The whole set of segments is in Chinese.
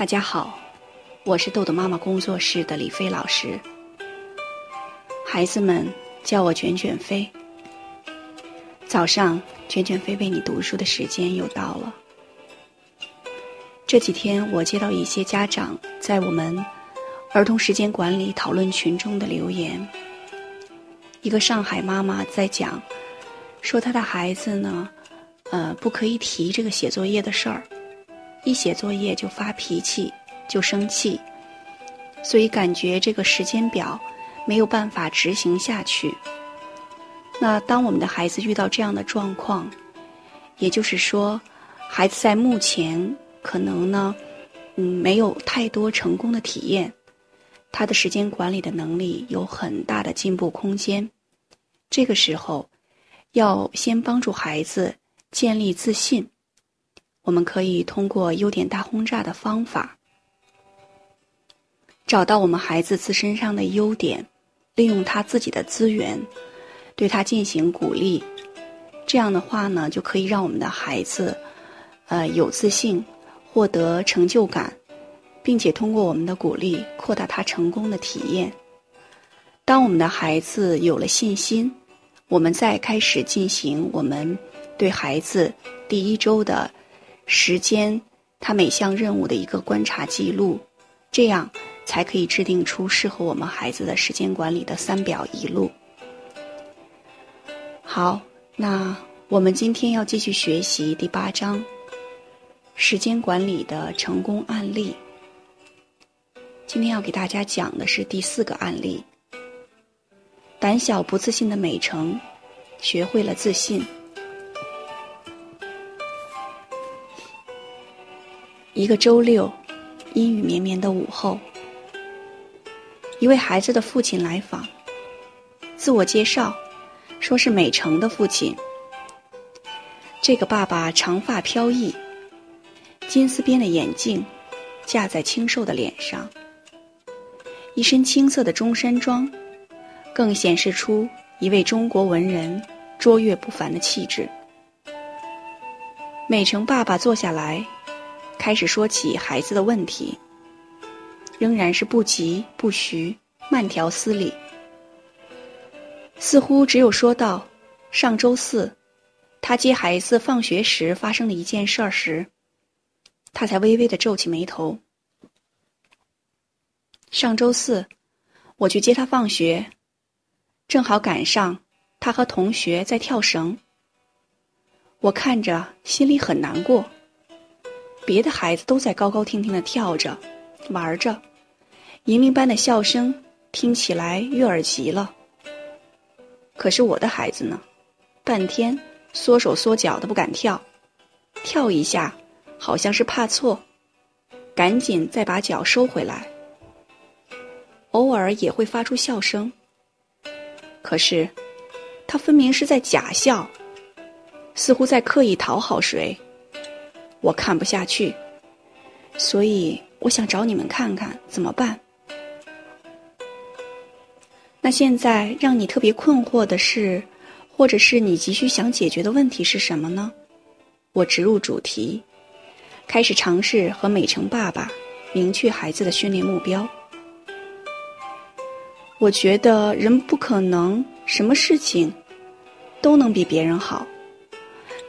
大家好，我是豆豆妈妈工作室的李飞老师。孩子们叫我卷卷飞。早上，卷卷飞为你读书的时间又到了。这几天，我接到一些家长在我们儿童时间管理讨论群中的留言。一个上海妈妈在讲，说她的孩子呢，呃，不可以提这个写作业的事儿。一写作业就发脾气，就生气，所以感觉这个时间表没有办法执行下去。那当我们的孩子遇到这样的状况，也就是说，孩子在目前可能呢，嗯，没有太多成功的体验，他的时间管理的能力有很大的进步空间。这个时候，要先帮助孩子建立自信。我们可以通过优点大轰炸的方法，找到我们孩子自身上的优点，利用他自己的资源，对他进行鼓励。这样的话呢，就可以让我们的孩子，呃，有自信，获得成就感，并且通过我们的鼓励，扩大他成功的体验。当我们的孩子有了信心，我们再开始进行我们对孩子第一周的。时间，他每项任务的一个观察记录，这样才可以制定出适合我们孩子的时间管理的三表一录。好，那我们今天要继续学习第八章时间管理的成功案例。今天要给大家讲的是第四个案例：胆小不自信的美成，学会了自信。一个周六，阴雨绵绵的午后，一位孩子的父亲来访，自我介绍，说是美成的父亲。这个爸爸长发飘逸，金丝边的眼镜架在清瘦的脸上，一身青色的中山装，更显示出一位中国文人卓越不凡的气质。美成爸爸坐下来。开始说起孩子的问题，仍然是不急不徐，慢条斯理。似乎只有说到上周四，他接孩子放学时发生的一件事儿时，他才微微的皱起眉头。上周四，我去接他放学，正好赶上他和同学在跳绳，我看着心里很难过。别的孩子都在高高兴兴的跳着、玩着，银铃般的笑声听起来悦耳极了。可是我的孩子呢，半天缩手缩脚的不敢跳，跳一下好像是怕错，赶紧再把脚收回来。偶尔也会发出笑声，可是他分明是在假笑，似乎在刻意讨好谁。我看不下去，所以我想找你们看看怎么办。那现在让你特别困惑的是，或者是你急需想解决的问题是什么呢？我直入主题，开始尝试和美成爸爸明确孩子的训练目标。我觉得人不可能什么事情都能比别人好。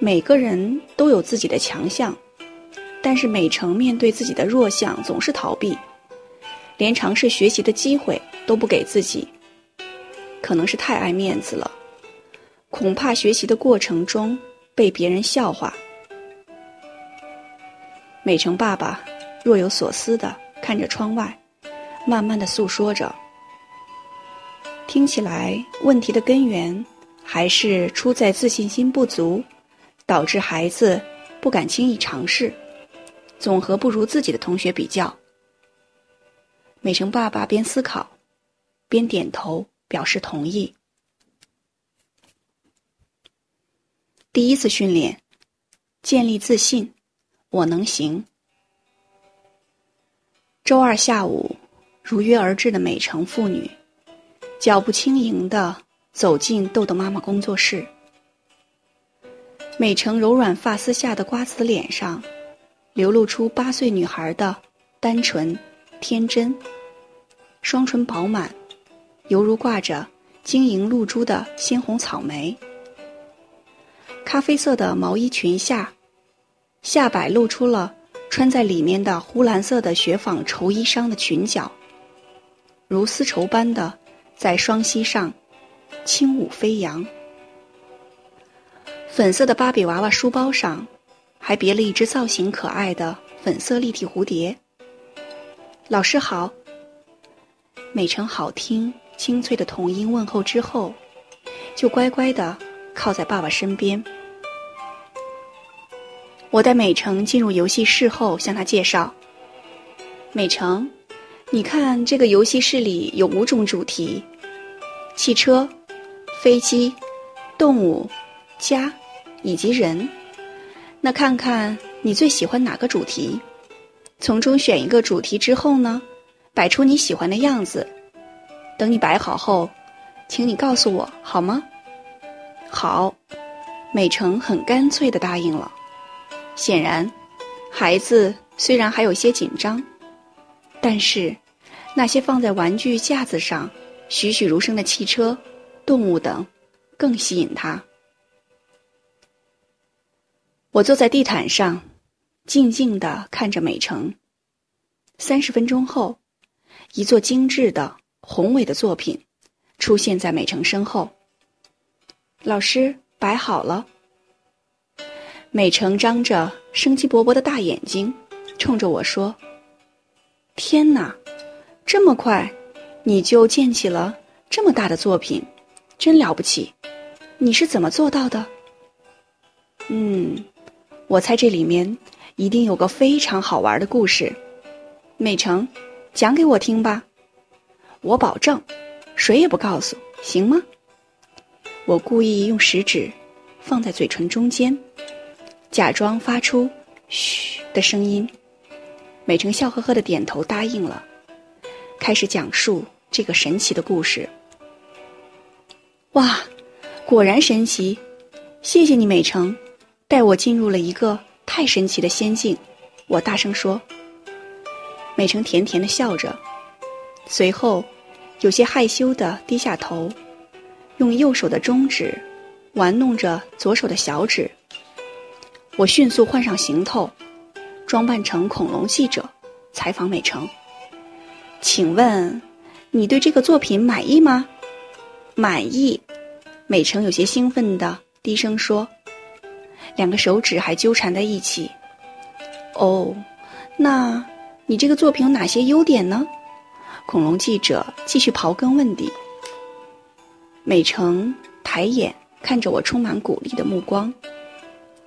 每个人都有自己的强项，但是美成面对自己的弱项总是逃避，连尝试学习的机会都不给自己。可能是太爱面子了，恐怕学习的过程中被别人笑话。美成爸爸若有所思的看着窗外，慢慢的诉说着，听起来问题的根源还是出在自信心不足。导致孩子不敢轻易尝试，总和不如自己的同学比较。美成爸爸边思考，边点头表示同意。第一次训练，建立自信，我能行。周二下午，如约而至的美成父女，脚步轻盈的走进豆豆妈妈工作室。美成柔软发丝下的瓜子脸上，流露出八岁女孩的单纯、天真，双唇饱满，犹如挂着晶莹露珠的鲜红草莓。咖啡色的毛衣裙下，下摆露出了穿在里面的湖蓝色的雪纺绸衣裳的裙角，如丝绸般的在双膝上轻舞飞扬。粉色的芭比娃娃书包上，还别了一只造型可爱的粉色立体蝴蝶。老师好，美成好听清脆的童音问候之后，就乖乖的靠在爸爸身边。我带美成进入游戏室后，向他介绍：“美成，你看这个游戏室里有五种主题：汽车、飞机、动物、家。”以及人，那看看你最喜欢哪个主题？从中选一个主题之后呢，摆出你喜欢的样子。等你摆好后，请你告诉我好吗？好，美成很干脆的答应了。显然，孩子虽然还有些紧张，但是那些放在玩具架子上栩栩如生的汽车、动物等，更吸引他。我坐在地毯上，静静地看着美城。三十分钟后，一座精致的、宏伟的作品出现在美城身后。老师摆好了。美城张着生机勃勃的大眼睛，冲着我说：“天哪，这么快，你就建起了这么大的作品，真了不起！你是怎么做到的？”嗯。我猜这里面一定有个非常好玩的故事，美成，讲给我听吧。我保证，谁也不告诉，行吗？我故意用食指放在嘴唇中间，假装发出“嘘”的声音。美成笑呵呵的点头答应了，开始讲述这个神奇的故事。哇，果然神奇！谢谢你，美成。带我进入了一个太神奇的仙境，我大声说。美成甜甜的笑着，随后有些害羞的低下头，用右手的中指玩弄着左手的小指。我迅速换上行头，装扮成恐龙记者，采访美成。请问，你对这个作品满意吗？满意。美成有些兴奋的低声说。两个手指还纠缠在一起。哦，那你这个作品有哪些优点呢？恐龙记者继续刨根问底。美成抬眼看着我，充满鼓励的目光，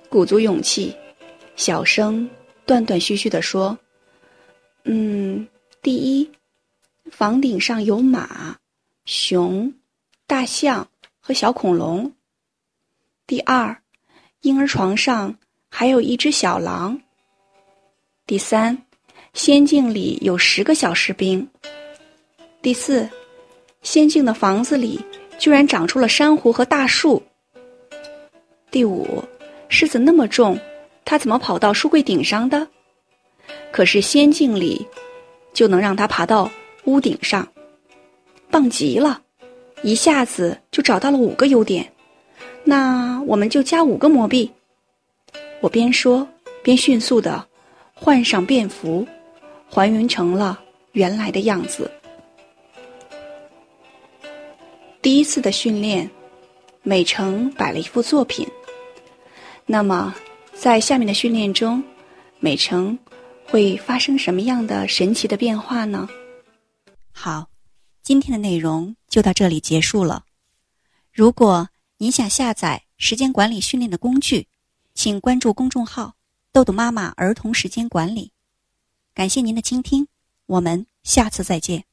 鼓足勇气，小声断断续续地说：“嗯，第一，房顶上有马、熊、大象和小恐龙。第二。”婴儿床上还有一只小狼。第三，仙境里有十个小士兵。第四，仙境的房子里居然长出了珊瑚和大树。第五，狮子那么重，它怎么跑到书柜顶上的？可是仙境里就能让它爬到屋顶上，棒极了！一下子就找到了五个优点。那我们就加五个魔币。我边说边迅速的换上便服，还原成了原来的样子。第一次的训练，美成摆了一幅作品。那么，在下面的训练中，美成会发生什么样的神奇的变化呢？好，今天的内容就到这里结束了。如果你想下载时间管理训练的工具，请关注公众号“豆豆妈妈儿童时间管理”。感谢您的倾听，我们下次再见。